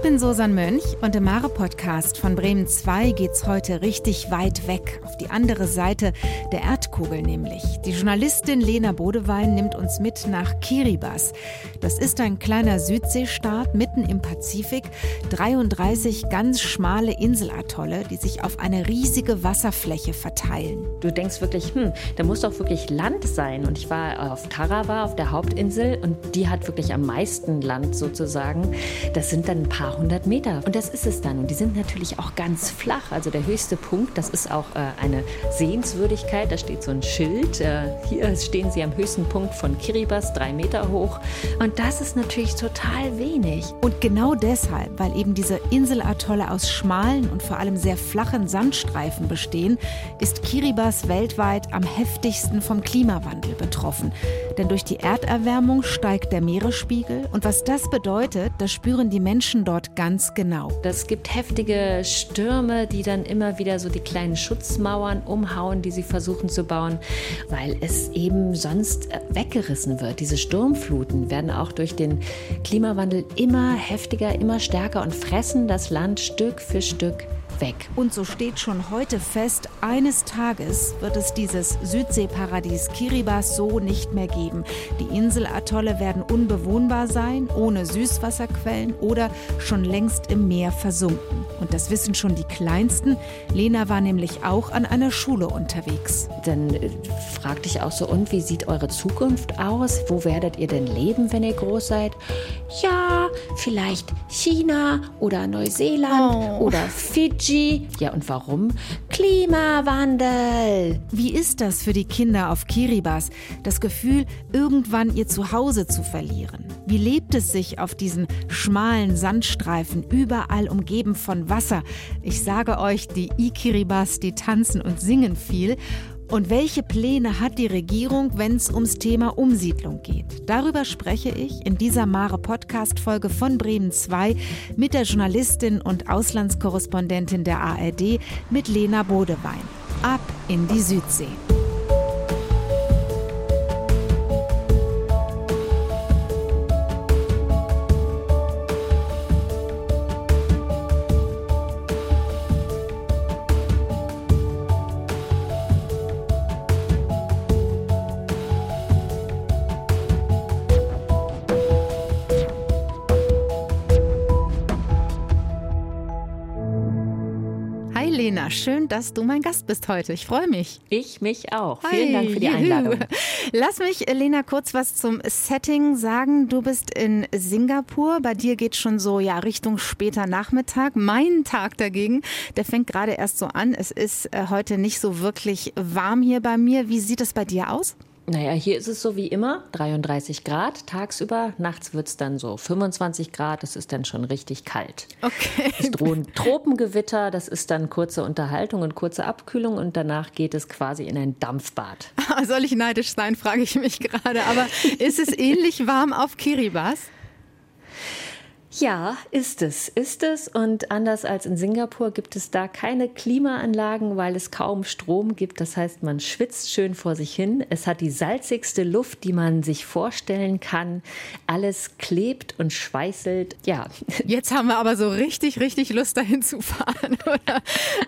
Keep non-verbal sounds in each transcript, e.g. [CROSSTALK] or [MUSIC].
Ich bin Susan Mönch und im Mare-Podcast von Bremen 2 geht's heute richtig weit weg, auf die andere Seite der Erdkugel nämlich. Die Journalistin Lena Bodewein nimmt uns mit nach Kiribati. Das ist ein kleiner Südseestaat mitten im Pazifik, 33 ganz schmale Inselatolle, die sich auf eine riesige Wasserfläche verteilen. Du denkst wirklich, hm, da muss doch wirklich Land sein. Und ich war auf Tarawa, auf der Hauptinsel, und die hat wirklich am meisten Land sozusagen. Das sind dann paar hundert Meter. Und das ist es dann. Und die sind natürlich auch ganz flach. Also der höchste Punkt, das ist auch äh, eine Sehenswürdigkeit. Da steht so ein Schild. Äh, hier stehen sie am höchsten Punkt von Kiribati, drei Meter hoch. Und das ist natürlich total wenig. Und genau deshalb, weil eben diese Inselatolle aus schmalen und vor allem sehr flachen Sandstreifen bestehen, ist Kiribati weltweit am heftigsten vom Klimawandel betroffen. Denn durch die Erderwärmung steigt der Meeresspiegel. Und was das bedeutet, das spüren die Menschen dort ganz genau. Es gibt heftige Stürme, die dann immer wieder so die kleinen Schutzmauern umhauen, die sie versuchen zu bauen, weil es eben sonst äh, weggerissen wird. Diese Sturmfluten werden auch durch den Klimawandel immer heftiger, immer stärker und fressen das Land Stück für Stück weg. Und so steht schon heute fest, eines Tages wird es dieses Südseeparadies Kiribati so nicht mehr geben. Die Inselatolle werden unbewohnbar sein, ohne Süßwasserquellen oder schon längst im Meer versunken. Und das wissen schon die Kleinsten. Lena war nämlich auch an einer Schule unterwegs. Dann äh, fragte ich auch so, und wie sieht eure Zukunft aus? Wo werdet ihr denn leben, wenn ihr groß seid? Ja, vielleicht China oder Neuseeland oh. oder Fidschi Energy. Ja, und warum? Klimawandel. Wie ist das für die Kinder auf Kiribati, das Gefühl, irgendwann ihr Zuhause zu verlieren? Wie lebt es sich auf diesen schmalen Sandstreifen, überall umgeben von Wasser? Ich sage euch, die Ikiribas, die tanzen und singen viel. Und welche Pläne hat die Regierung, wenn es ums Thema Umsiedlung geht? Darüber spreche ich in dieser Mare Podcast Folge von Bremen 2 mit der Journalistin und Auslandskorrespondentin der ARD mit Lena Bodewein. Ab in die Südsee. Schön, dass du mein Gast bist heute. Ich freue mich. Ich mich auch. Hi, Vielen Dank für die Einladung. Lass mich, Lena, kurz was zum Setting sagen. Du bist in Singapur. Bei dir geht schon so ja Richtung später Nachmittag. Mein Tag dagegen, der fängt gerade erst so an. Es ist äh, heute nicht so wirklich warm hier bei mir. Wie sieht es bei dir aus? Naja, hier ist es so wie immer, 33 Grad tagsüber. Nachts wird es dann so 25 Grad. Es ist dann schon richtig kalt. Okay. Es drohen Tropengewitter. Das ist dann kurze Unterhaltung und kurze Abkühlung. Und danach geht es quasi in ein Dampfbad. [LAUGHS] Soll ich neidisch sein, frage ich mich gerade. Aber ist es ähnlich warm auf Kiribati? Ja, ist es, ist es. Und anders als in Singapur gibt es da keine Klimaanlagen, weil es kaum Strom gibt. Das heißt, man schwitzt schön vor sich hin. Es hat die salzigste Luft, die man sich vorstellen kann. Alles klebt und schweißelt. Ja. [LAUGHS] Jetzt haben wir aber so richtig, richtig Lust dahin zu fahren. [LAUGHS] Oder?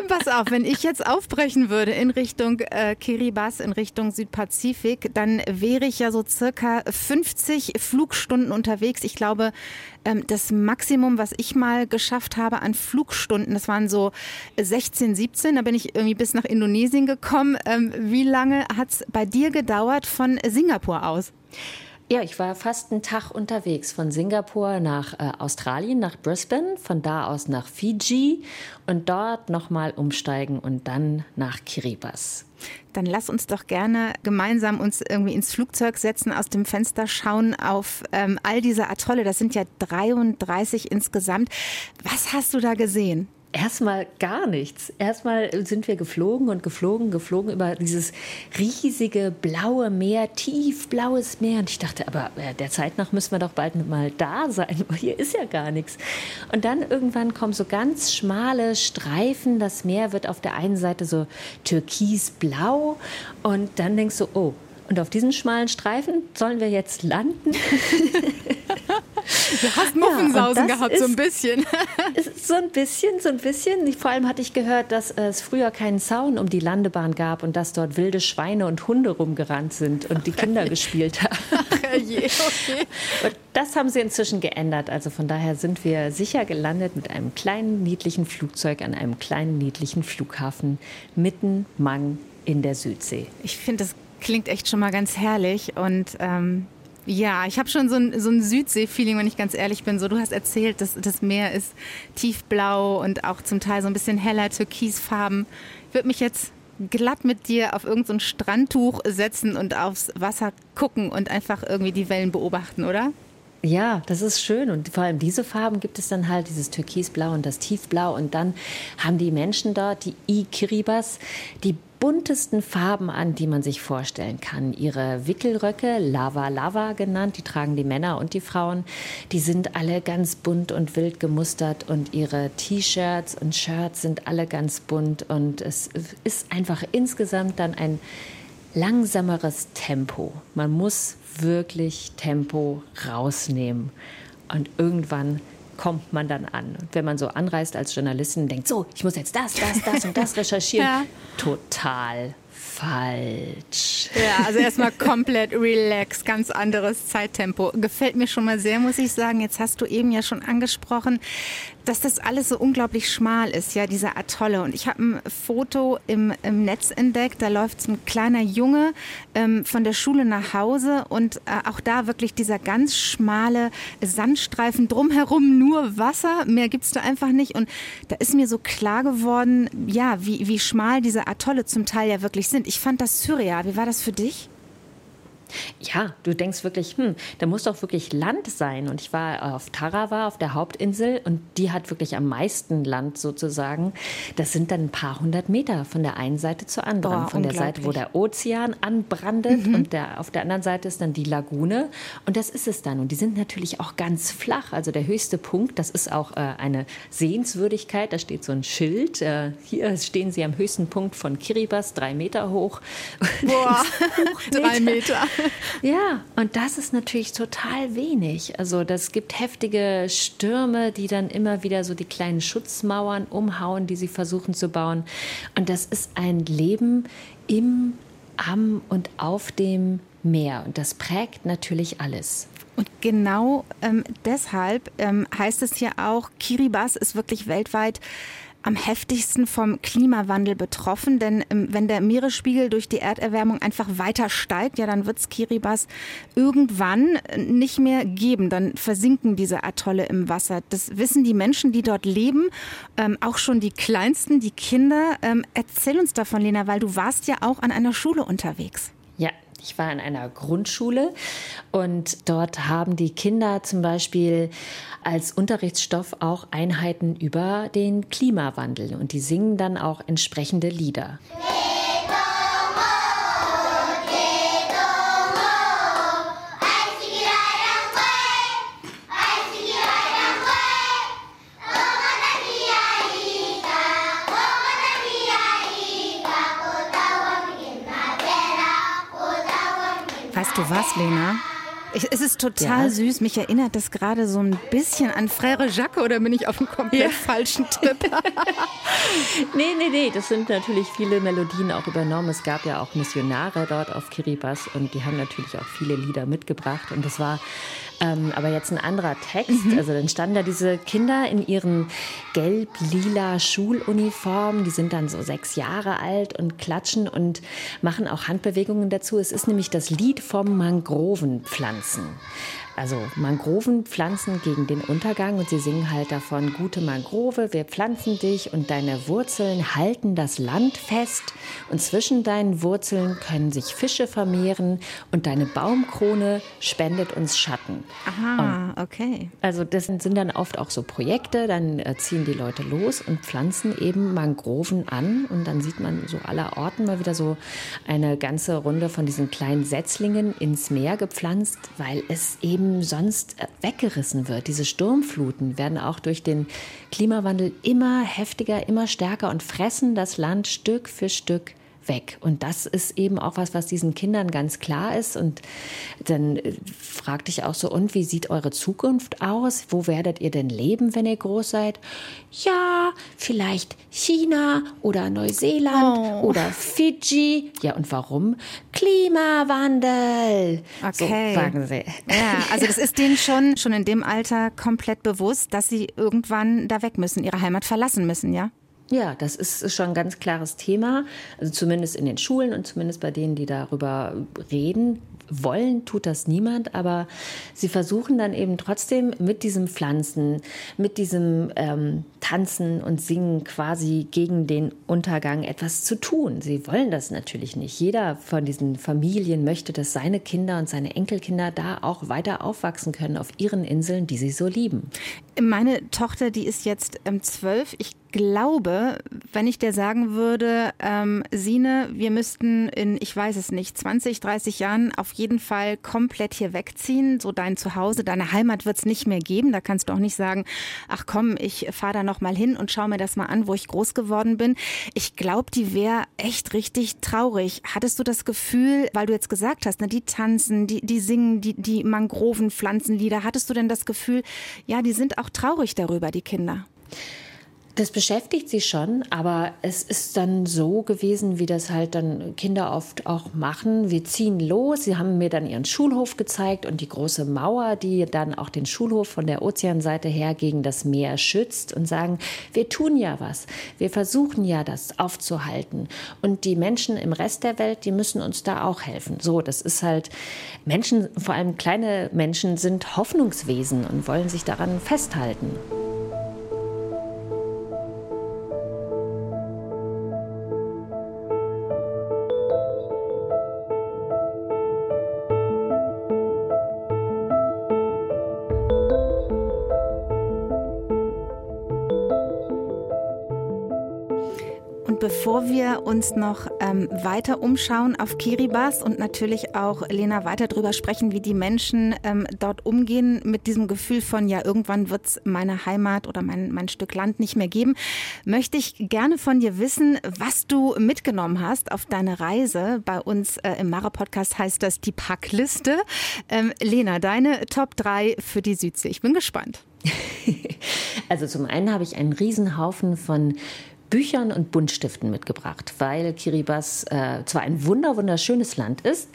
Pass auf, wenn ich jetzt aufbrechen würde in Richtung äh, Kiribati, in Richtung Südpazifik, dann wäre ich ja so circa 50 Flugstunden unterwegs. Ich glaube, das Maximum, was ich mal geschafft habe an Flugstunden, das waren so 16, 17. Da bin ich irgendwie bis nach Indonesien gekommen. Ähm, wie lange hat es bei dir gedauert von Singapur aus? Ja, ich war fast einen Tag unterwegs von Singapur nach äh, Australien, nach Brisbane, von da aus nach Fiji und dort nochmal umsteigen und dann nach Kiribati. Dann lass uns doch gerne gemeinsam uns irgendwie ins Flugzeug setzen, aus dem Fenster schauen auf ähm, all diese Atolle. Das sind ja 33 insgesamt. Was hast du da gesehen? Erstmal gar nichts. Erstmal sind wir geflogen und geflogen, geflogen über dieses riesige blaue Meer, tiefblaues Meer. Und ich dachte, aber äh, der Zeit nach müssen wir doch bald mal da sein. Hier ist ja gar nichts. Und dann irgendwann kommen so ganz schmale Streifen. Das Meer wird auf der einen Seite so türkisblau. Und dann denkst du, oh, und auf diesen schmalen Streifen sollen wir jetzt landen? [LAUGHS] Du hast Muffensausen ja, gehabt, ist, so ein bisschen. so ein bisschen, so ein bisschen. Vor allem hatte ich gehört, dass es früher keinen Zaun um die Landebahn gab und dass dort wilde Schweine und Hunde rumgerannt sind und die Kinder gespielt haben. [LAUGHS] Ach, je, okay. Und das haben sie inzwischen geändert. Also von daher sind wir sicher gelandet mit einem kleinen, niedlichen Flugzeug an einem kleinen, niedlichen Flughafen mitten Mang in der Südsee. Ich finde, das klingt echt schon mal ganz herrlich und ähm ja, ich habe schon so ein, so ein Südsee-Feeling, wenn ich ganz ehrlich bin. So, du hast erzählt, dass das Meer ist tiefblau und auch zum Teil so ein bisschen heller, türkisfarben. Ich würde mich jetzt glatt mit dir auf irgendein so Strandtuch setzen und aufs Wasser gucken und einfach irgendwie die Wellen beobachten, oder? Ja, das ist schön. Und vor allem diese Farben gibt es dann halt, dieses Türkisblau und das Tiefblau. Und dann haben die Menschen dort, die I-Kiribas, die buntesten Farben an, die man sich vorstellen kann. Ihre Wickelröcke, Lava Lava genannt, die tragen die Männer und die Frauen. Die sind alle ganz bunt und wild gemustert und ihre T-Shirts und Shirts sind alle ganz bunt. Und es ist einfach insgesamt dann ein langsameres Tempo. Man muss wirklich Tempo rausnehmen. Und irgendwann kommt man dann an. Und wenn man so anreist als Journalistin und denkt, so, ich muss jetzt das, das, das und das [LAUGHS] recherchieren, ja. total falsch. Ja, also erstmal komplett relax, ganz anderes Zeittempo. Gefällt mir schon mal sehr, muss ich sagen. Jetzt hast du eben ja schon angesprochen, dass das alles so unglaublich schmal ist, ja, diese Atolle. Und ich habe ein Foto im, im Netz entdeckt, da läuft ein kleiner Junge ähm, von der Schule nach Hause und äh, auch da wirklich dieser ganz schmale Sandstreifen, drumherum nur Wasser, mehr gibt es da einfach nicht. Und da ist mir so klar geworden, ja, wie, wie schmal diese Atolle zum Teil ja wirklich sind. Ich fand das surreal. Wie war das für dich? Ja, du denkst wirklich, hm, da muss doch wirklich Land sein. Und ich war auf Tarawa, auf der Hauptinsel, und die hat wirklich am meisten Land sozusagen. Das sind dann ein paar hundert Meter von der einen Seite zur anderen. Boah, von der Seite, wo der Ozean anbrandet, mhm. und der, auf der anderen Seite ist dann die Lagune. Und das ist es dann. Und die sind natürlich auch ganz flach. Also der höchste Punkt, das ist auch äh, eine Sehenswürdigkeit. Da steht so ein Schild. Äh, hier stehen sie am höchsten Punkt von Kiribati, drei Meter hoch. Boah, [LAUGHS] [LAUGHS] drei Meter. [LAUGHS] Ja, und das ist natürlich total wenig. Also das gibt heftige Stürme, die dann immer wieder so die kleinen Schutzmauern umhauen, die sie versuchen zu bauen. Und das ist ein Leben im, am und auf dem Meer. Und das prägt natürlich alles. Und genau ähm, deshalb ähm, heißt es hier auch, Kiribati ist wirklich weltweit am heftigsten vom Klimawandel betroffen, denn ähm, wenn der Meeresspiegel durch die Erderwärmung einfach weiter steigt, ja, dann wird es Kiribati irgendwann äh, nicht mehr geben. Dann versinken diese Atolle im Wasser. Das wissen die Menschen, die dort leben, ähm, auch schon die Kleinsten, die Kinder. Ähm, erzähl uns davon, Lena, weil du warst ja auch an einer Schule unterwegs. Ich war in einer Grundschule und dort haben die Kinder zum Beispiel als Unterrichtsstoff auch Einheiten über den Klimawandel und die singen dann auch entsprechende Lieder. Weißt du was, Lena? Ich, es ist total ja. süß. Mich erinnert das gerade so ein bisschen an Frère Jacques oder bin ich auf einem komplett ja. falschen Trip? [LAUGHS] [LAUGHS] nee, nee, nee. Das sind natürlich viele Melodien auch übernommen. Es gab ja auch Missionare dort auf Kiribati und die haben natürlich auch viele Lieder mitgebracht. Und das war ähm, aber jetzt ein anderer Text. Mhm. Also dann standen da diese Kinder in ihren gelb-lila Schuluniformen. Die sind dann so sechs Jahre alt und klatschen und machen auch Handbewegungen dazu. Es ist nämlich das Lied vom Mangrovenpflanzen also Mangrovenpflanzen gegen den Untergang und sie singen halt davon, gute Mangrove, wir pflanzen dich und deine Wurzeln halten das Land fest und zwischen deinen Wurzeln können sich Fische vermehren und deine Baumkrone spendet uns Schatten. Aha, und okay. Also das sind dann oft auch so Projekte, dann äh, ziehen die Leute los und pflanzen eben Mangroven an und dann sieht man so aller Orten mal wieder so eine ganze Runde von diesen kleinen Setzlingen ins Meer gepflanzt, weil es eben eben sonst weggerissen wird. Diese Sturmfluten werden auch durch den Klimawandel immer heftiger, immer stärker und fressen das Land Stück für Stück weg. Und das ist eben auch was, was diesen Kindern ganz klar ist. Und dann äh, fragte ich auch so, und wie sieht eure Zukunft aus? Wo werdet ihr denn leben, wenn ihr groß seid? Ja, vielleicht China oder Neuseeland oh. oder Fidschi. Ja, und warum? Klimawandel. Okay. So sagen sie. Ja, also das ist denen schon, schon in dem Alter komplett bewusst, dass sie irgendwann da weg müssen, ihre Heimat verlassen müssen, ja? Ja, das ist schon ein ganz klares Thema. Also zumindest in den Schulen und zumindest bei denen, die darüber reden. Wollen tut das niemand, aber sie versuchen dann eben trotzdem mit diesem Pflanzen, mit diesem ähm, Tanzen und Singen quasi gegen den Untergang etwas zu tun. Sie wollen das natürlich nicht. Jeder von diesen Familien möchte, dass seine Kinder und seine Enkelkinder da auch weiter aufwachsen können auf ihren Inseln, die sie so lieben. Meine Tochter, die ist jetzt ähm, zwölf. Ich glaube, wenn ich dir sagen würde, ähm, Sine, wir müssten in, ich weiß es nicht, 20, 30 Jahren auf jeden Fall komplett hier wegziehen, so dein Zuhause, deine Heimat wird es nicht mehr geben. Da kannst du auch nicht sagen, ach komm, ich fahre da noch mal hin und schaue mir das mal an, wo ich groß geworden bin. Ich glaube, die wäre echt richtig traurig. Hattest du das Gefühl, weil du jetzt gesagt hast, ne, die tanzen, die, die singen, die, die Mangrovenpflanzenlieder, hattest du denn das Gefühl, ja, die sind auch traurig darüber, die Kinder? Das beschäftigt sie schon, aber es ist dann so gewesen, wie das halt dann Kinder oft auch machen. Wir ziehen los. Sie haben mir dann ihren Schulhof gezeigt und die große Mauer, die dann auch den Schulhof von der Ozeanseite her gegen das Meer schützt und sagen, wir tun ja was. Wir versuchen ja, das aufzuhalten. Und die Menschen im Rest der Welt, die müssen uns da auch helfen. So, das ist halt, Menschen, vor allem kleine Menschen, sind Hoffnungswesen und wollen sich daran festhalten. Bevor wir uns noch ähm, weiter umschauen auf Kiribati und natürlich auch, Lena, weiter darüber sprechen, wie die Menschen ähm, dort umgehen mit diesem Gefühl von, ja, irgendwann wird es meine Heimat oder mein, mein Stück Land nicht mehr geben, möchte ich gerne von dir wissen, was du mitgenommen hast auf deine Reise. Bei uns äh, im Mara-Podcast heißt das die Packliste. Ähm, Lena, deine Top 3 für die Südsee. Ich bin gespannt. [LAUGHS] Also zum einen habe ich einen Riesenhaufen von Büchern und Buntstiften mitgebracht, weil Kiribati äh, zwar ein wunder wunderschönes Land ist,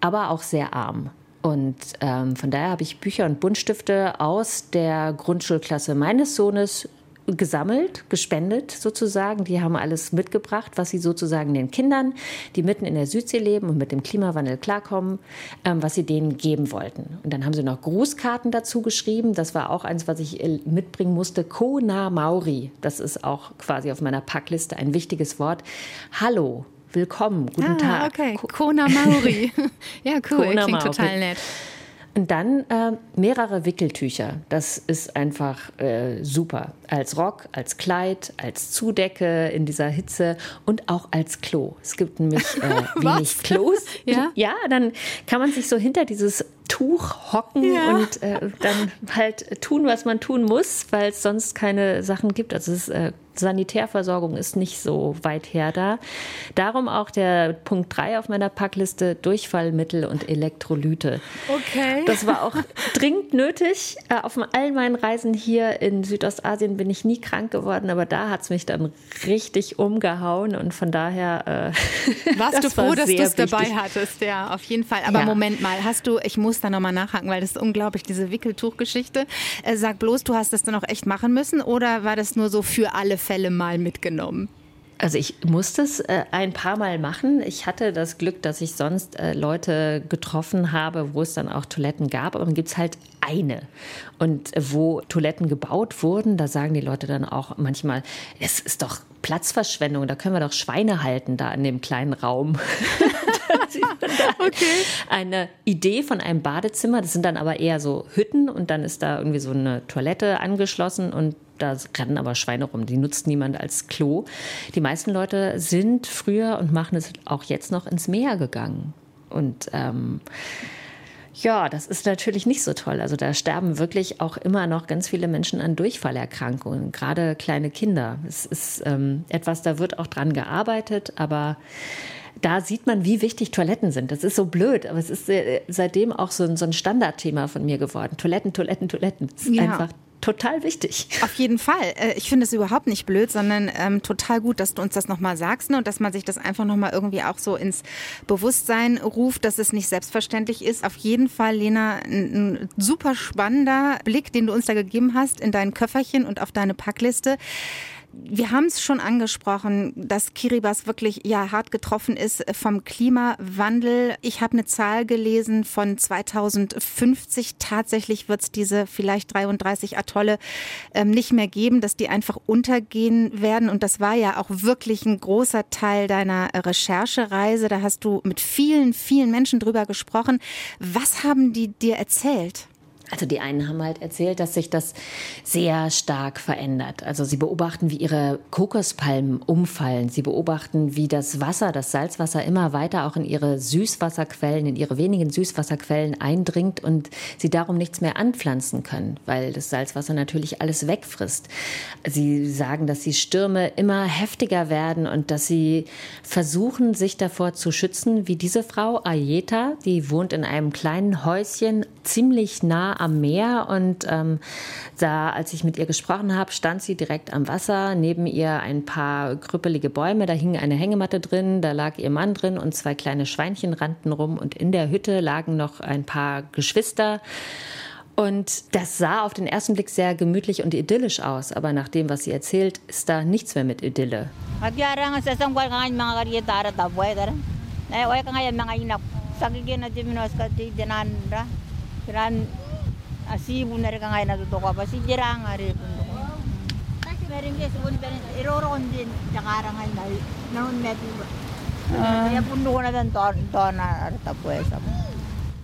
aber auch sehr arm. Und ähm, von daher habe ich Bücher und Buntstifte aus der Grundschulklasse meines Sohnes gesammelt, gespendet sozusagen. Die haben alles mitgebracht, was sie sozusagen den Kindern, die mitten in der Südsee leben und mit dem Klimawandel klarkommen, ähm, was sie denen geben wollten. Und dann haben sie noch Grußkarten dazu geschrieben. Das war auch eins, was ich äh, mitbringen musste. Kona Mauri. Das ist auch quasi auf meiner Packliste ein wichtiges Wort. Hallo. Willkommen, guten ah, Tag. Okay, Kona Mauri. [LAUGHS] [LAUGHS] ja, cool, Kona klingt Mauri. total nett. Und dann äh, mehrere Wickeltücher. Das ist einfach äh, super. Als Rock, als Kleid, als Zudecke in dieser Hitze und auch als Klo. Es gibt nämlich äh, [LAUGHS] wenig Klos. [LAUGHS] Ja? ja, dann kann man sich so hinter dieses Tuch hocken ja. und äh, dann halt tun, was man tun muss, weil es sonst keine Sachen gibt. Also ist äh, Sanitärversorgung ist nicht so weit her da. Darum auch der Punkt 3 auf meiner Packliste, Durchfallmittel und Elektrolyte. Okay. Das war auch [LAUGHS] dringend nötig. Äh, auf all meinen Reisen hier in Südostasien bin ich nie krank geworden, aber da hat es mich dann richtig umgehauen und von daher äh, [LAUGHS] warst du froh, war dass du es dabei hattest, ja, auf jeden Fall. Aber ja. Moment mal, hast du, ich muss da nochmal nachhaken, weil das ist unglaublich, diese Wickeltuchgeschichte. Äh, sag bloß, du hast das dann auch echt machen müssen oder war das nur so für alle Fälle mal mitgenommen? Also ich musste es äh, ein paar Mal machen. Ich hatte das Glück, dass ich sonst äh, Leute getroffen habe, wo es dann auch Toiletten gab. Aber dann gibt es halt eine. Und äh, wo Toiletten gebaut wurden, da sagen die Leute dann auch manchmal, es ist doch Platzverschwendung, da können wir doch Schweine halten da in dem kleinen Raum. [LAUGHS] okay. Eine Idee von einem Badezimmer, das sind dann aber eher so Hütten und dann ist da irgendwie so eine Toilette angeschlossen und da rennen aber Schweine rum, die nutzt niemand als Klo. Die meisten Leute sind früher und machen es auch jetzt noch ins Meer gegangen. Und ähm, Ja, das ist natürlich nicht so toll. Also da sterben wirklich auch immer noch ganz viele Menschen an Durchfallerkrankungen, gerade kleine Kinder. Es ist ähm, etwas, da wird auch dran gearbeitet, aber da sieht man, wie wichtig Toiletten sind. Das ist so blöd, aber es ist äh, seitdem auch so ein, so ein Standardthema von mir geworden. Toiletten, Toiletten, Toiletten. Es ist ja. einfach total wichtig. Auf jeden Fall. Äh, ich finde es überhaupt nicht blöd, sondern ähm, total gut, dass du uns das nochmal sagst ne? und dass man sich das einfach nochmal irgendwie auch so ins Bewusstsein ruft, dass es nicht selbstverständlich ist. Auf jeden Fall, Lena, ein, super spannender Blick, den du uns da gegeben hast in dein Köfferchen und auf deine Packliste wir haben es schon angesprochen, dass Kiribati wirklich ja hart getroffen ist vom Klimawandel. Ich habe eine Zahl gelesen von 2050. Tatsächlich wird es diese vielleicht 33 Atolle ähm, nicht mehr geben, dass die einfach untergehen werden. Und das war ja auch wirklich ein großer Teil deiner Recherchereise. Da hast du mit vielen, vielen Menschen drüber gesprochen. Was haben die dir erzählt? Also die einen haben halt erzählt, dass sich das sehr stark verändert. Also sie beobachten, wie ihre Kokospalmen umfallen. Sie beobachten, wie das Wasser, das Salzwasser immer weiter auch in ihre Süßwasserquellen, in ihre wenigen Süßwasserquellen eindringt und sie darum nichts mehr anpflanzen können, weil das Salzwasser natürlich alles wegfrisst. Sie sagen, dass die Stürme immer heftiger werden und dass sie versuchen, sich davor zu schützen, wie diese Frau Ayeta, die wohnt in einem kleinen Häuschen ziemlich nah am Meer und ähm, da, als ich mit ihr gesprochen habe, stand sie direkt am Wasser, neben ihr ein paar krüppelige Bäume, da hing eine Hängematte drin, da lag ihr Mann drin und zwei kleine Schweinchen rannten rum und in der Hütte lagen noch ein paar Geschwister. Und das sah auf den ersten Blick sehr gemütlich und idyllisch aus, aber nach dem, was sie erzählt, ist da nichts mehr mit Idylle. asibo na rin ka ngayon natutuko pa si Jiranga rin kasi meron kasi kung iroroon din tsakarangan na nanon metin ah. kaya pundo ko na dan to na arta puwesa eh, mo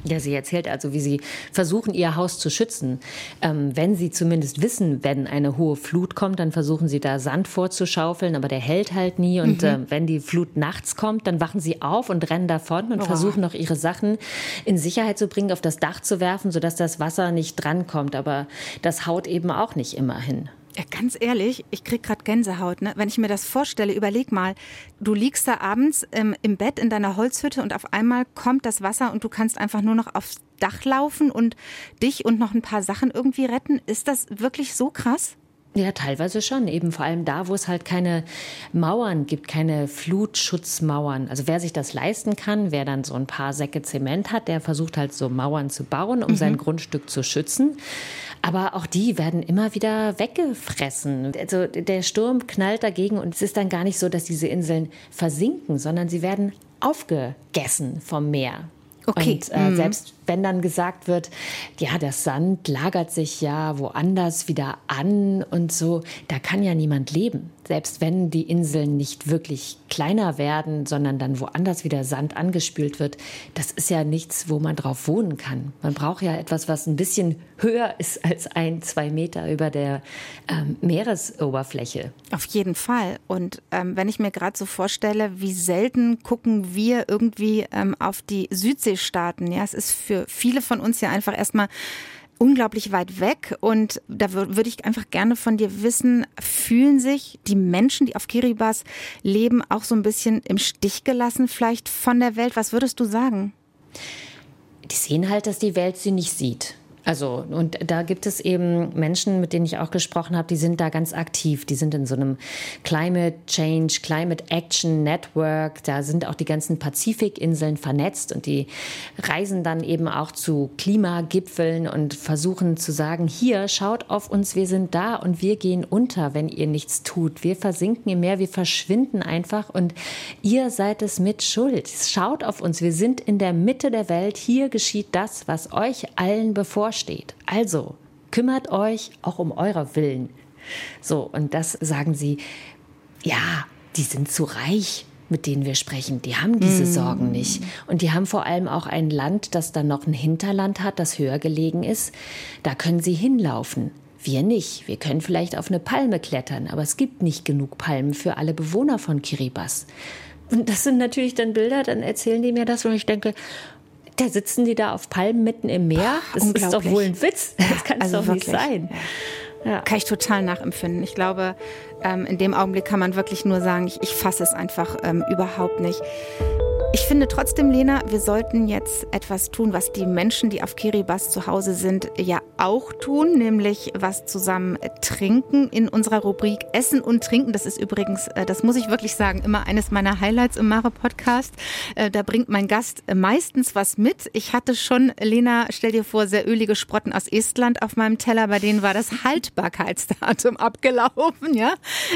Ja, sie erzählt also, wie sie versuchen, ihr Haus zu schützen. Ähm, wenn sie zumindest wissen, wenn eine hohe Flut kommt, dann versuchen sie da Sand vorzuschaufeln, aber der hält halt nie. Und mhm. äh, wenn die Flut nachts kommt, dann wachen sie auf und rennen davon und oh. versuchen noch ihre Sachen in Sicherheit zu bringen, auf das Dach zu werfen, sodass das Wasser nicht drankommt. Aber das haut eben auch nicht immer hin. Ja, ganz ehrlich, ich krieg gerade Gänsehaut. Ne? Wenn ich mir das vorstelle, überleg mal, du liegst da abends ähm, im Bett in deiner Holzhütte und auf einmal kommt das Wasser und du kannst einfach nur noch aufs Dach laufen und dich und noch ein paar Sachen irgendwie retten. Ist das wirklich so krass? Ja, teilweise schon. Eben vor allem da, wo es halt keine Mauern gibt, keine Flutschutzmauern. Also wer sich das leisten kann, wer dann so ein paar Säcke Zement hat, der versucht halt so Mauern zu bauen, um mhm. sein Grundstück zu schützen. Aber auch die werden immer wieder weggefressen. Also der Sturm knallt dagegen und es ist dann gar nicht so, dass diese Inseln versinken, sondern sie werden aufgegessen vom Meer. Okay. Und äh, mhm. selbst wenn dann gesagt wird, ja, der Sand lagert sich ja woanders wieder an und so, da kann ja niemand leben. Selbst wenn die Inseln nicht wirklich kleiner werden, sondern dann woanders wieder Sand angespült wird, das ist ja nichts, wo man drauf wohnen kann. Man braucht ja etwas, was ein bisschen höher ist als ein, zwei Meter über der ähm, Meeresoberfläche. Auf jeden Fall. Und ähm, wenn ich mir gerade so vorstelle, wie selten gucken wir irgendwie ähm, auf die Südseestaaten. Ja, es ist für viele von uns ja einfach erstmal unglaublich weit weg. Und da würde ich einfach gerne von dir wissen, fühlen sich die Menschen, die auf Kiribati leben, auch so ein bisschen im Stich gelassen vielleicht von der Welt? Was würdest du sagen? Die sehen halt, dass die Welt sie nicht sieht. Also, und da gibt es eben Menschen, mit denen ich auch gesprochen habe, die sind da ganz aktiv. Die sind in so einem Climate Change, Climate Action Network. Da sind auch die ganzen Pazifikinseln vernetzt und die reisen dann eben auch zu Klimagipfeln und versuchen zu sagen, hier, schaut auf uns, wir sind da und wir gehen unter, wenn ihr nichts tut. Wir versinken im Meer, wir verschwinden einfach und ihr seid es mit Schuld. Schaut auf uns, wir sind in der Mitte der Welt. Hier geschieht das, was euch allen bevorsteht bevorsteht. Also kümmert euch auch um eurer Willen. So, und das sagen sie, ja, die sind zu reich, mit denen wir sprechen. Die haben diese mm. Sorgen nicht. Und die haben vor allem auch ein Land, das dann noch ein Hinterland hat, das höher gelegen ist. Da können sie hinlaufen. Wir nicht. Wir können vielleicht auf eine Palme klettern, aber es gibt nicht genug Palmen für alle Bewohner von Kiribati. Und das sind natürlich dann Bilder, dann erzählen die mir das und ich denke, Da sitzen die da auf Palmen mitten im Meer. Das ist doch wohl ein Witz. Das [LAUGHS] kann es also doch wirklich. nicht sein. Ja. Kann ich total nachempfinden. Ich glaube, ähm, in dem Augenblick kann man wirklich nur sagen, ich, ich fasse es einfach ähm, überhaupt nicht. Ich finde trotzdem, Lena, wir sollten jetzt etwas tun, was die Menschen, die auf Kiribati zu Hause sind, ja auch tun, nämlich was zusammen trinken in unserer Rubrik Essen und Trinken. Das ist übrigens, äh, das muss ich wirklich sagen, immer eines meiner Highlights im Mare-Podcast. Äh, da bringt mein Gast meistens was mit. Ich hatte schon, Lena, stell dir vor, sehr ölige Sprotten aus Estland auf meinem Teller. Bei denen war das Haltbarkeitsdatum [LAUGHS] abgelaufen, ja.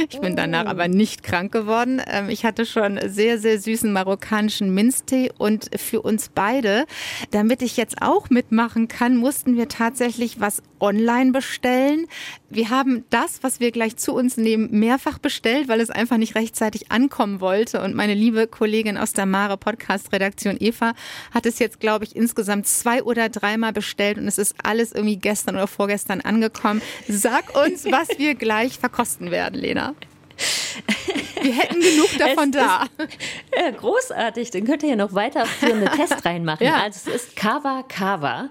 Ich bin danach aber nicht krank geworden. Ähm, ich hatte schon sehr, sehr süßen marokkanischen Minztee und für uns beide, damit ich jetzt auch mitmachen kann, mussten wir tatsächlich was online bestellen. Wir haben das, was wir gleich zu uns nehmen, mehrfach bestellt, weil es einfach nicht rechtzeitig ankommen wollte. Und meine liebe Kollegin aus der Mare Podcast Redaktion Eva hat es jetzt, glaube ich, insgesamt zwei oder dreimal bestellt und es ist alles irgendwie gestern oder vorgestern angekommen. Sag uns, was wir gleich verkosten werden, Lena. [LAUGHS] Wir hätten genug davon es da. Ist, ja, großartig. Dann könnt ihr ja noch weiterführende [LAUGHS] Test reinmachen. Ja. Also es ist Kava Kava.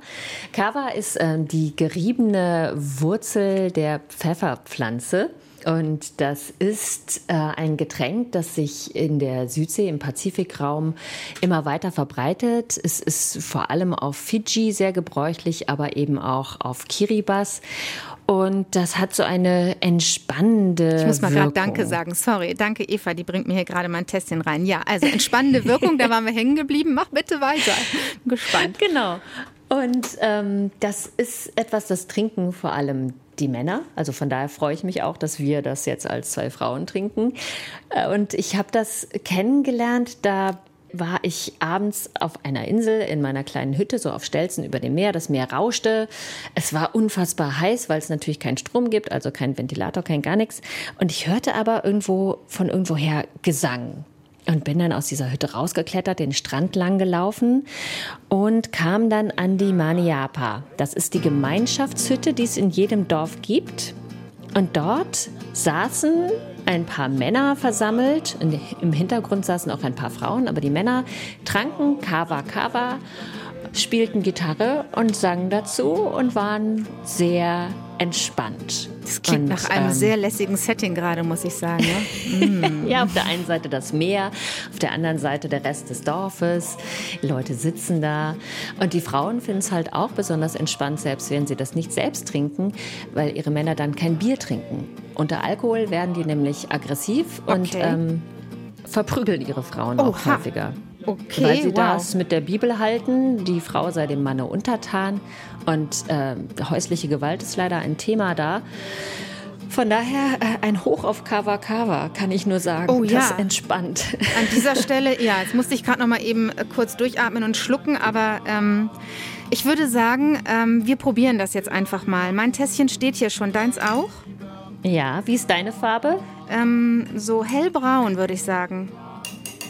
Kava ist äh, die geriebene Wurzel der Pfefferpflanze. Und das ist äh, ein Getränk, das sich in der Südsee, im Pazifikraum immer weiter verbreitet. Es ist vor allem auf Fidschi sehr gebräuchlich, aber eben auch auf Kiribati. Und das hat so eine entspannende Ich muss mal gerade Danke sagen. Sorry, danke Eva, die bringt mir hier gerade mein Tässchen rein. Ja, also entspannende Wirkung, da waren wir hängen geblieben. Mach bitte weiter. Bin gespannt. Genau. Und ähm, das ist etwas, das trinken vor allem die Männer. Also von daher freue ich mich auch, dass wir das jetzt als zwei Frauen trinken. Äh, und ich habe das kennengelernt, da war ich abends auf einer Insel in meiner kleinen Hütte, so auf Stelzen über dem Meer. Das Meer rauschte. Es war unfassbar heiß, weil es natürlich keinen Strom gibt, also kein Ventilator, kein gar nichts. Und ich hörte aber irgendwo von irgendwoher Gesang. Und bin dann aus dieser Hütte rausgeklettert, den Strand lang gelaufen und kam dann an die Maniapa. Das ist die Gemeinschaftshütte, die es in jedem Dorf gibt. Und dort saßen ein paar Männer versammelt. Im Hintergrund saßen auch ein paar Frauen, aber die Männer tranken Kava Kava, spielten Gitarre und sangen dazu und waren sehr entspannt. Das klingt und, nach einem ähm, sehr lässigen Setting gerade, muss ich sagen. Ja? [LAUGHS] mm. ja, auf der einen Seite das Meer, auf der anderen Seite der Rest des Dorfes. Die Leute sitzen da. Und die Frauen finden es halt auch besonders entspannt, selbst wenn sie das nicht selbst trinken, weil ihre Männer dann kein Bier trinken. Unter Alkohol werden die nämlich aggressiv okay. und ähm, verprügeln ihre Frauen Oha. auch häufiger. Okay, weil sie wow. das mit der Bibel halten, die Frau sei dem Manne untertan und äh, häusliche Gewalt ist leider ein Thema da. Von daher äh, ein Hoch auf Kava Kava, kann ich nur sagen. Oh ja. Das entspannt. An dieser Stelle, ja, jetzt musste ich gerade noch mal eben äh, kurz durchatmen und schlucken, aber ähm, ich würde sagen, ähm, wir probieren das jetzt einfach mal. Mein Tässchen steht hier schon, deins auch? Ja, wie ist deine Farbe? Ähm, so hellbraun, würde ich sagen.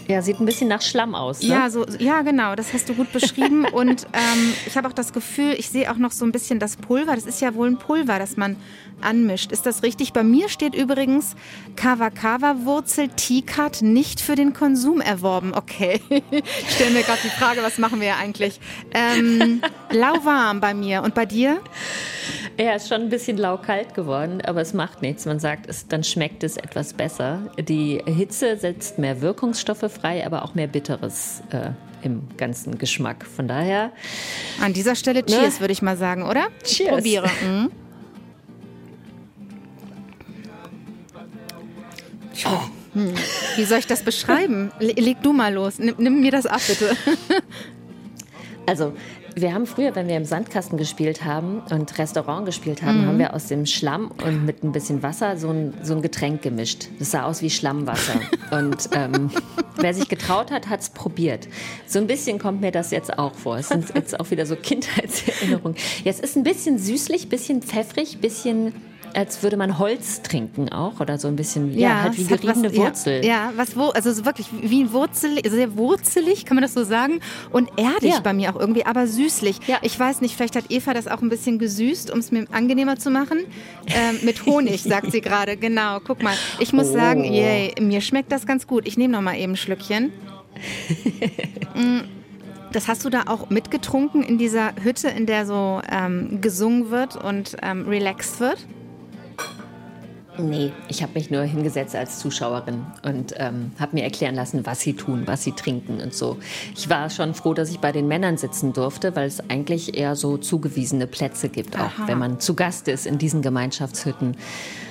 Ja, sieht ein bisschen nach Schlamm aus. Ne? Ja, so, ja, genau, das hast du gut beschrieben. [LAUGHS] Und ähm, ich habe auch das Gefühl, ich sehe auch noch so ein bisschen das Pulver. Das ist ja wohl ein Pulver, das man anmischt. Ist das richtig? Bei mir steht übrigens Kava-Kava-Wurzel Tikat nicht für den Konsum erworben. Okay, [LAUGHS] ich stelle mir gerade die Frage, was machen wir ja eigentlich? Ähm, lauwarm bei mir. Und bei dir? Er ist schon ein bisschen laukalt geworden, aber es macht nichts. Man sagt, es, dann schmeckt es etwas besser. Die Hitze setzt mehr Wirkungsstoffe frei, aber auch mehr Bitteres äh, im ganzen Geschmack. Von daher. An dieser Stelle ne? Cheers, ne? würde ich mal sagen, oder? Cheers. Probiere. [LAUGHS] Mhm. Hm. Wie soll ich das beschreiben? Leg du mal los. Nimm, nimm mir das ab, bitte. [LAUGHS] Also, wir haben früher, wenn wir im Sandkasten gespielt haben und Restaurant gespielt haben, mhm. haben wir aus dem Schlamm und mit ein bisschen Wasser so ein, so ein Getränk gemischt. Das sah aus wie Schlammwasser. [LAUGHS] und ähm, wer sich getraut hat, hat es probiert. So ein bisschen kommt mir das jetzt auch vor. Es sind jetzt auch wieder so Kindheitserinnerungen. Jetzt ja, ist ein bisschen süßlich, bisschen pfeffrig, bisschen als würde man Holz trinken auch oder so ein bisschen, ja, ja halt wie geriebene was, Wurzel. Ja, ja, was, also wirklich wie Wurzel, sehr wurzelig, kann man das so sagen? Und erdig ja. bei mir auch irgendwie, aber süßlich. Ich weiß nicht, vielleicht hat Eva das auch ein bisschen gesüßt, um es mir angenehmer zu machen. Ähm, mit Honig, [LAUGHS] sagt sie gerade, genau. Guck mal, ich muss oh. sagen, yay, mir schmeckt das ganz gut. Ich nehme noch mal eben ein Schlückchen. [LAUGHS] mm. Das hast du da auch mitgetrunken in dieser Hütte, in der so ähm, gesungen wird und ähm, relaxed wird? Nee, ich habe mich nur hingesetzt als Zuschauerin und ähm, habe mir erklären lassen, was sie tun, was sie trinken und so. Ich war schon froh, dass ich bei den Männern sitzen durfte, weil es eigentlich eher so zugewiesene Plätze gibt, auch Aha. wenn man zu Gast ist in diesen Gemeinschaftshütten.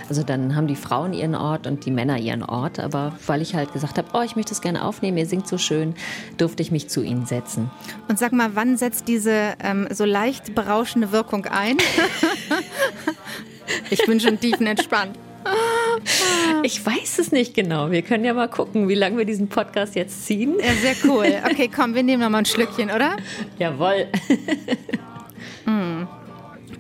Also dann haben die Frauen ihren Ort und die Männer ihren Ort. Aber weil ich halt gesagt habe, oh, ich möchte es gerne aufnehmen, ihr singt so schön, durfte ich mich zu ihnen setzen. Und sag mal, wann setzt diese ähm, so leicht berauschende Wirkung ein? [LAUGHS] ich bin schon tiefenentspannt. [LAUGHS] Ich weiß es nicht genau. Wir können ja mal gucken, wie lange wir diesen Podcast jetzt ziehen. Ja, sehr cool. Okay, komm, wir nehmen noch mal ein Schlückchen, oder? [LAUGHS] Jawohl. Mm.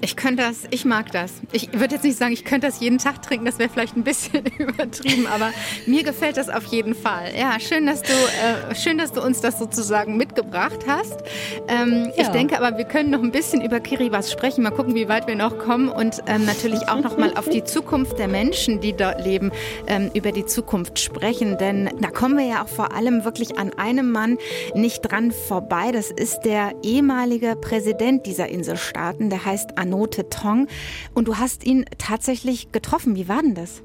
Ich könnte das, ich mag das. Ich würde jetzt nicht sagen, ich könnte das jeden Tag trinken, das wäre vielleicht ein bisschen [LAUGHS] übertrieben, aber mir gefällt das auf jeden Fall. Ja, schön, dass du, äh, schön, dass du uns das sozusagen mitgebracht hast. Ähm, ja. Ich denke aber, wir können noch ein bisschen über Kiribati sprechen, mal gucken, wie weit wir noch kommen und ähm, natürlich auch noch mal auf die Zukunft der Menschen, die dort leben, ähm, über die Zukunft sprechen, denn da kommen wir ja auch vor allem wirklich an einem Mann nicht dran vorbei. Das ist der ehemalige Präsident dieser Inselstaaten, der heißt An Note Tong. Und du hast ihn tatsächlich getroffen. Wie war denn das?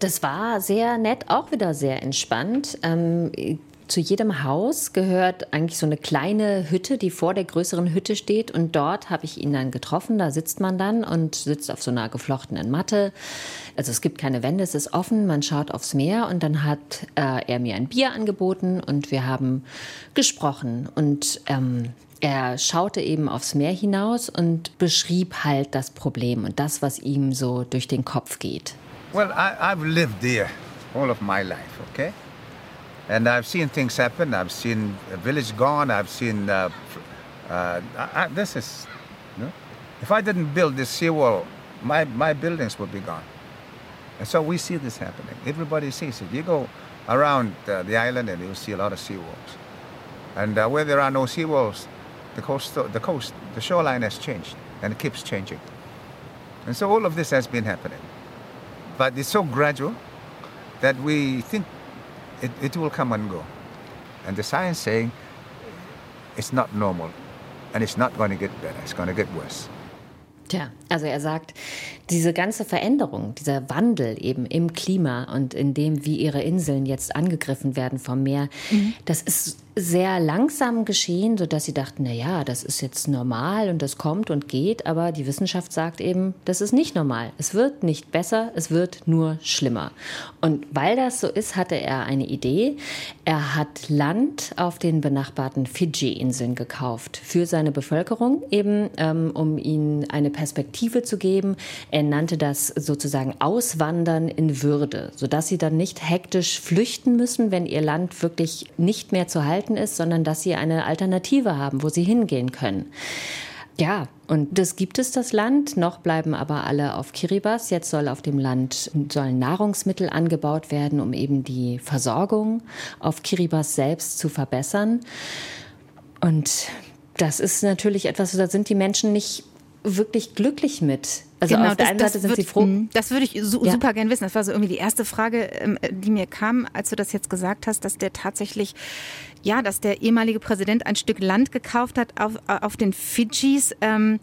Das war sehr nett, auch wieder sehr entspannt. Ähm, zu jedem Haus gehört eigentlich so eine kleine Hütte, die vor der größeren Hütte steht. Und dort habe ich ihn dann getroffen. Da sitzt man dann und sitzt auf so einer geflochtenen Matte. Also es gibt keine Wände, es ist offen. Man schaut aufs Meer und dann hat äh, er mir ein Bier angeboten und wir haben gesprochen. Und ähm, er schaute eben aufs Meer hinaus und beschrieb halt das Problem und das, was ihm so durch den Kopf geht. Well, I, I've lived there all of my life, okay? And I've seen things happen. I've seen a village gone. I've seen uh, uh, I, this is. You know, if I didn't build this seawall, my my buildings would be gone. And so we see this happening. Everybody sees it. You go around uh, the island and you'll see a lot of seawalls. And uh, where there are no seawalls, the coast, the coast, the shoreline has changed and it keeps changing. And so all of this has been happening. But it's so gradual that we think it, it will come and go. And the science saying it's not normal and it's not going to get better, it's going to get worse. Tja, also er sagt, diese ganze Veränderung, dieser Wandel eben im Klima und in dem, wie ihre Inseln jetzt angegriffen werden vom Meer, mhm. das ist sehr langsam geschehen, sodass sie dachten, na ja, das ist jetzt normal und das kommt und geht, aber die Wissenschaft sagt eben, das ist nicht normal. Es wird nicht besser, es wird nur schlimmer. Und weil das so ist, hatte er eine Idee. Er hat Land auf den benachbarten Fidschi-Inseln gekauft für seine Bevölkerung, eben ähm, um ihnen eine Perspektive zu geben. Er nannte das sozusagen Auswandern in Würde, sodass sie dann nicht hektisch flüchten müssen, wenn ihr Land wirklich nicht mehr zu halten ist, sondern dass sie eine Alternative haben, wo sie hingehen können. Ja, und das gibt es, das Land. Noch bleiben aber alle auf Kiribati. Jetzt soll auf dem Land sollen Nahrungsmittel angebaut werden, um eben die Versorgung auf Kiribati selbst zu verbessern. Und das ist natürlich etwas, da sind die Menschen nicht wirklich glücklich mit. Also genau, auf der das, einen Seite sind würd, sie froh. Das würde ich su ja. super gern wissen. Das war so irgendwie die erste Frage, ähm, die mir kam, als du das jetzt gesagt hast, dass der tatsächlich, ja, dass der ehemalige Präsident ein Stück Land gekauft hat auf, auf den Fidschis. Ähm,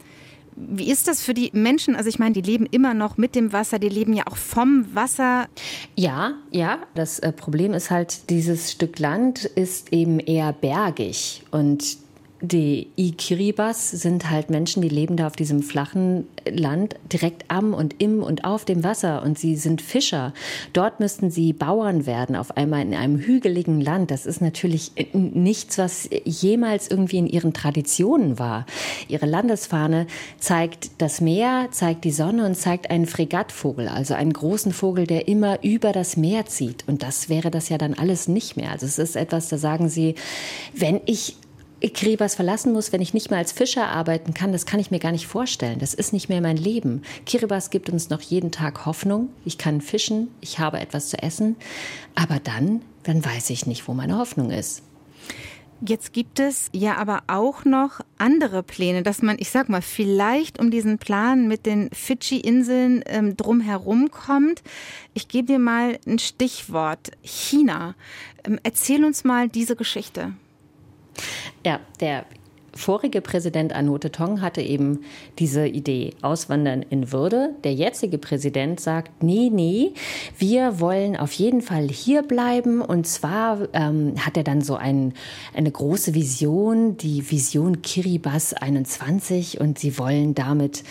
wie ist das für die Menschen? Also ich meine, die leben immer noch mit dem Wasser, die leben ja auch vom Wasser. Ja, ja. Das äh, Problem ist halt, dieses Stück Land ist eben eher bergig und die Ikiribas sind halt Menschen, die leben da auf diesem flachen Land direkt am und im und auf dem Wasser und sie sind Fischer. Dort müssten sie Bauern werden, auf einmal in einem hügeligen Land. Das ist natürlich nichts, was jemals irgendwie in ihren Traditionen war. Ihre Landesfahne zeigt das Meer, zeigt die Sonne und zeigt einen Fregattvogel, also einen großen Vogel, der immer über das Meer zieht. Und das wäre das ja dann alles nicht mehr. Also es ist etwas, da sagen sie, wenn ich Kiribati verlassen muss, wenn ich nicht mehr als Fischer arbeiten kann, das kann ich mir gar nicht vorstellen. Das ist nicht mehr mein Leben. Kiribati gibt uns noch jeden Tag Hoffnung. Ich kann fischen, ich habe etwas zu essen. Aber dann, dann weiß ich nicht, wo meine Hoffnung ist. Jetzt gibt es ja aber auch noch andere Pläne, dass man, ich sag mal, vielleicht um diesen Plan mit den Fidschi-Inseln ähm, drumherum kommt. Ich gebe dir mal ein Stichwort. China. Ähm, erzähl uns mal diese Geschichte. Ja, der vorige Präsident Anote Tong hatte eben diese Idee, Auswandern in Würde. Der jetzige Präsident sagt, nee, nee, wir wollen auf jeden Fall hier bleiben. Und zwar ähm, hat er dann so ein, eine große Vision, die Vision Kiribati 21. Und sie wollen damit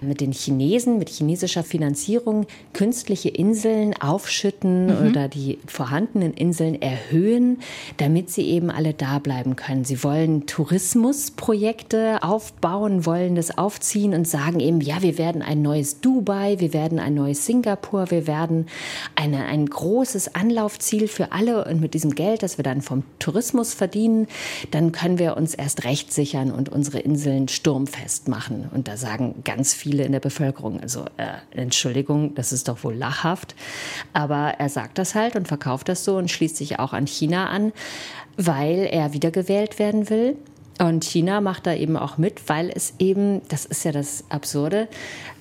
mit den Chinesen, mit chinesischer Finanzierung, künstliche Inseln aufschütten mhm. oder die vorhandenen Inseln erhöhen, damit sie eben alle da bleiben können. Sie wollen Tourismus Projekte aufbauen, wollen das aufziehen und sagen eben, ja, wir werden ein neues Dubai, wir werden ein neues Singapur, wir werden eine, ein großes Anlaufziel für alle und mit diesem Geld, das wir dann vom Tourismus verdienen, dann können wir uns erst recht sichern und unsere Inseln sturmfest machen. Und da sagen ganz viele in der Bevölkerung, also äh, Entschuldigung, das ist doch wohl lachhaft, aber er sagt das halt und verkauft das so und schließt sich auch an China an, weil er wiedergewählt werden will. Und China macht da eben auch mit, weil es eben, das ist ja das Absurde,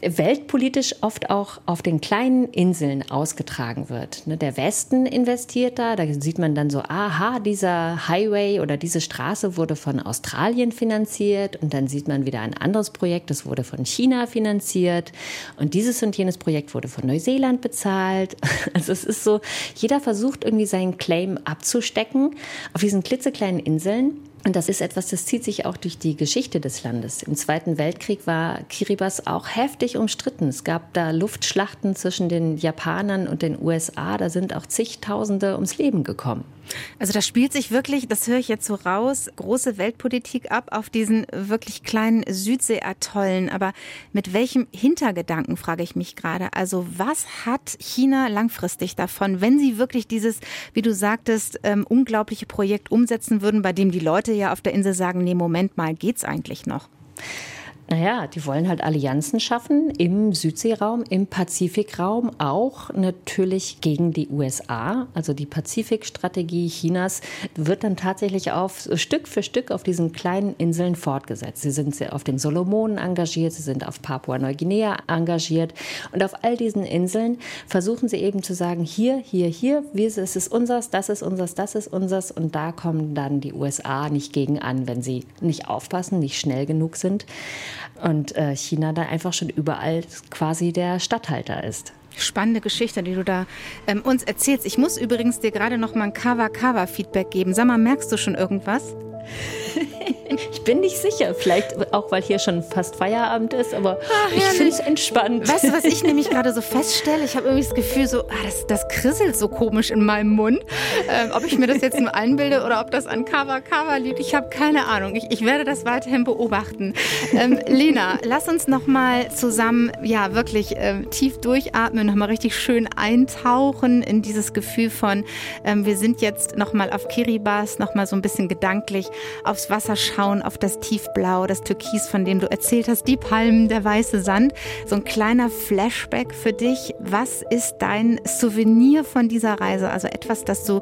weltpolitisch oft auch auf den kleinen Inseln ausgetragen wird. Ne, der Westen investiert da, da sieht man dann so, aha, dieser Highway oder diese Straße wurde von Australien finanziert und dann sieht man wieder ein anderes Projekt, das wurde von China finanziert und dieses und jenes Projekt wurde von Neuseeland bezahlt. [LAUGHS] Also es ist so, jeder versucht irgendwie seinen Claim abzustecken auf diesen klitzekleinen Inseln. Und das ist etwas, das zieht sich auch durch die Geschichte des Landes. Im Zweiten Weltkrieg war Kiribati auch heftig umstritten. Es gab da Luftschlachten zwischen den Japanern und den USA. Da sind auch zigtausende ums Leben gekommen. Also da spielt sich wirklich, das höre ich jetzt so raus, große Weltpolitik ab auf diesen wirklich kleinen Südseeatollen. Aber mit welchem Hintergedanken, frage ich mich gerade. Also was hat China langfristig davon, wenn sie wirklich dieses, wie du sagtest, ähm, unglaubliche Projekt umsetzen würden, bei dem die Leute ja auf der Insel sagen, nee, Moment mal, geht's eigentlich noch? Naja, die wollen halt Allianzen schaffen im Südseeraum, im Pazifikraum, auch natürlich gegen die USA. Also die Pazifikstrategie Chinas wird dann tatsächlich auf Stück für Stück auf diesen kleinen Inseln fortgesetzt. Sie sind auf den Solomonen engagiert, sie sind auf Papua-Neuguinea engagiert und auf all diesen Inseln versuchen sie eben zu sagen, hier, hier, hier, es ist unseres, das ist unseres, das ist unseres und da kommen dann die USA nicht gegen an, wenn sie nicht aufpassen, nicht schnell genug sind und äh, China da einfach schon überall quasi der Statthalter ist. Spannende Geschichte, die du da ähm, uns erzählst. Ich muss übrigens dir gerade noch mal ein Kawa-Kawa-Feedback geben. Sag mal, merkst du schon irgendwas? [LAUGHS] ich bin nicht sicher. Vielleicht auch, weil hier schon fast Feierabend ist, aber Ach, ich finde es entspannt. Weißt du, was ich nämlich gerade so [LAUGHS] feststelle? Ich habe irgendwie das Gefühl, so, ah, das, das krisselt so komisch in meinem Mund. Ähm, ob ich mir das jetzt nur einbilde oder ob das an Kava Kava liegt, ich habe keine Ahnung. Ich, ich werde das weiterhin beobachten. Ähm, Lena, lass uns noch mal zusammen, ja, wirklich äh, tief durchatmen, noch mal richtig schön eintauchen in dieses Gefühl von, ähm, wir sind jetzt noch mal auf Kiribati, noch mal so ein bisschen gedanklich aufs Wasser schauen, auf das Tiefblau, das Türkis, von dem du erzählt hast, die Palmen, der weiße Sand. So ein kleiner Flashback für dich. Was ist dein Souvenir von dieser Reise? Also etwas, das du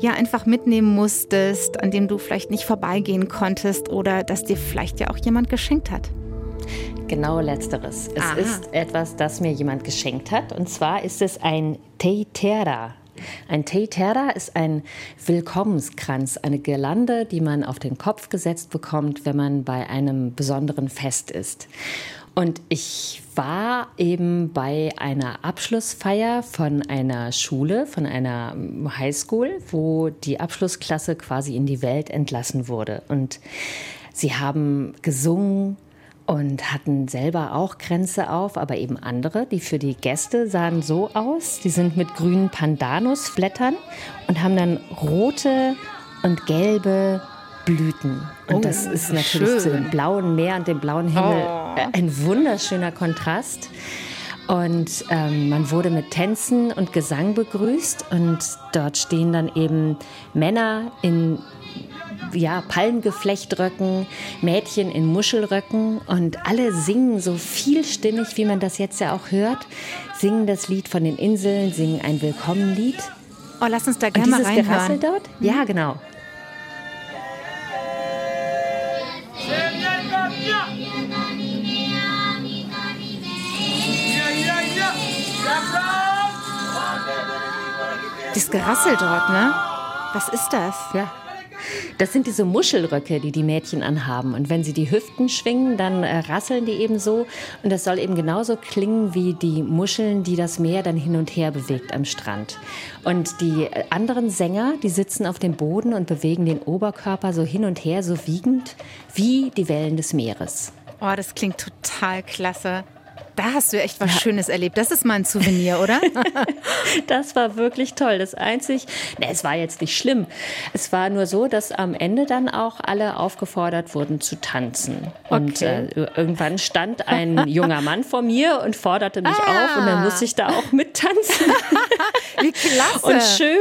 ja einfach mitnehmen musstest, an dem du vielleicht nicht vorbeigehen konntest oder das dir vielleicht ja auch jemand geschenkt hat. Genau letzteres. Es Aha. ist etwas, das mir jemand geschenkt hat. Und zwar ist es ein Teitera. Ein Teitera ist ein Willkommenskranz, eine Girlande, die man auf den Kopf gesetzt bekommt, wenn man bei einem besonderen Fest ist. Und ich war eben bei einer Abschlussfeier von einer Schule, von einer Highschool, wo die Abschlussklasse quasi in die Welt entlassen wurde. Und sie haben gesungen, und hatten selber auch Grenze auf, aber eben andere. Die für die Gäste sahen so aus. Die sind mit grünen Pandanusblättern und haben dann rote und gelbe Blüten. Und oh, das ist natürlich schön. zu dem blauen Meer und dem blauen Himmel oh. ein wunderschöner Kontrast. Und ähm, man wurde mit Tänzen und Gesang begrüßt. Und dort stehen dann eben Männer in ja, Palmgeflechtröcken, Mädchen in Muschelröcken und alle singen so vielstimmig, wie man das jetzt ja auch hört, singen das Lied von den Inseln, singen ein Willkommenlied. Oh, lass uns da gerne mal reinhören. Gerassel dort? Mhm. Ja, genau. Das Gerassel dort, ne? Was ist das? Ja. Das sind diese Muschelröcke, die die Mädchen anhaben. Und wenn sie die Hüften schwingen, dann äh, rasseln die eben so. Und das soll eben genauso klingen wie die Muscheln, die das Meer dann hin und her bewegt am Strand. Und die äh, anderen Sänger, die sitzen auf dem Boden und bewegen den Oberkörper so hin und her, so wiegend wie die Wellen des Meeres. Oh, das klingt total klasse. Da hast du echt was ja. Schönes erlebt. Das ist mal ein Souvenir, oder? [LAUGHS] das war wirklich toll. Das einzig, ne, es war jetzt nicht schlimm. Es war nur so, dass am Ende dann auch alle aufgefordert wurden zu tanzen. Und okay. äh, irgendwann stand ein junger Mann vor mir und forderte mich ah. auf und dann musste ich da auch mittanzen. [LAUGHS] Wie klasse. Und schön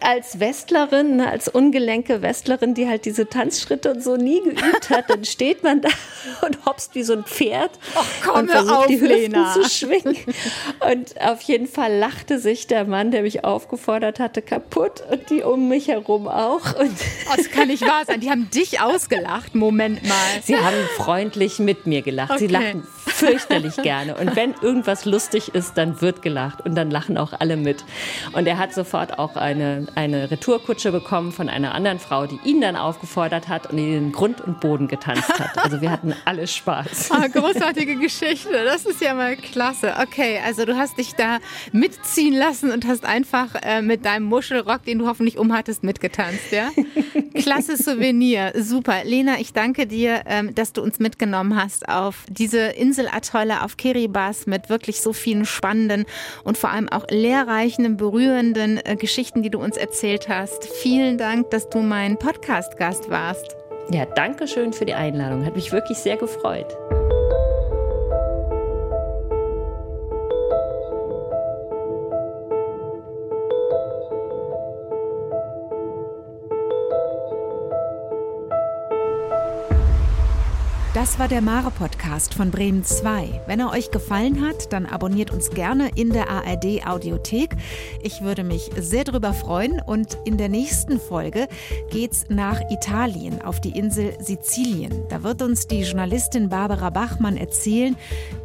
als Westlerin, als ungelenke Westlerin, die halt diese Tanzschritte und so nie geübt hat, dann steht man da [LAUGHS] und hopst wie so ein Pferd Och, komm, und versucht auf, die Hüften Lena. zu schwingen. Und auf jeden Fall lachte sich der Mann, der mich aufgefordert hatte, kaputt und die um mich herum auch. Und oh, das kann nicht wahr sein. Die haben dich ausgelacht. Moment mal. Sie haben freundlich mit mir gelacht. Okay. Sie lachen fürchterlich gerne. Und wenn irgendwas lustig ist, dann wird gelacht und dann lachen auch alle mit. Und er hat sofort auch eine, eine Retourkutsche bekommen von einer anderen Frau, die ihn dann aufgefordert hat und ihn in Grund und Boden getanzt hat. Also wir hatten alle Spaß. Ah, großartige Geschichte. Das ist ja mal klasse. Okay, also du hast dich da mitziehen lassen und hast einfach äh, mit deinem Muschelrock, den du hoffentlich umhattest, mitgetanzt, ja? [LAUGHS] Klasse Souvenir. Super. Lena, ich danke dir, ähm, dass du uns mitgenommen hast auf diese Inselatolle auf Kiribati mit wirklich so vielen spannenden und vor allem auch lehrreichen, berührenden äh, Geschichten, die du uns erzählt hast. Vielen Dank, dass du mein Podcast-Gast warst. Ja, danke schön für die Einladung. Hat mich wirklich sehr gefreut. Das war der Mare Podcast von Bremen 2. Wenn er euch gefallen hat, dann abonniert uns gerne in der ARD Audiothek. Ich würde mich sehr darüber freuen und in der nächsten Folge geht's nach Italien auf die Insel Sizilien. Da wird uns die Journalistin Barbara Bachmann erzählen,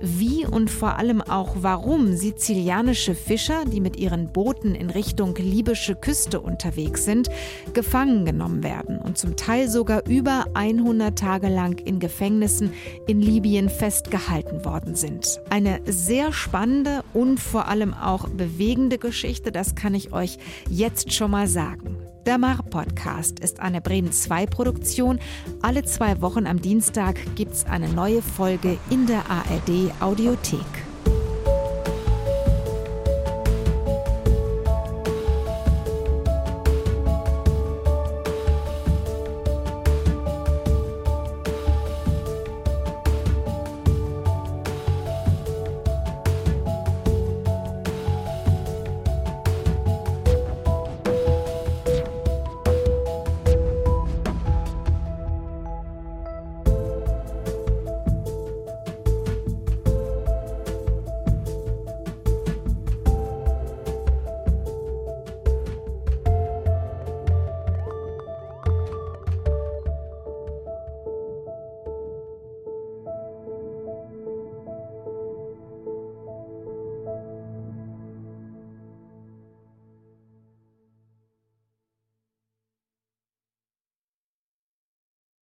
wie und vor allem auch warum sizilianische Fischer, die mit ihren Booten in Richtung libysche Küste unterwegs sind, gefangen genommen werden und zum Teil sogar über 100 Tage lang in Gefängnis Gefängnissen in Libyen festgehalten worden sind. Eine sehr spannende und vor allem auch bewegende Geschichte, das kann ich euch jetzt schon mal sagen. Der Mar-Podcast ist eine Bremen 2 Produktion. Alle zwei Wochen am Dienstag gibt es eine neue Folge in der ARD Audiothek.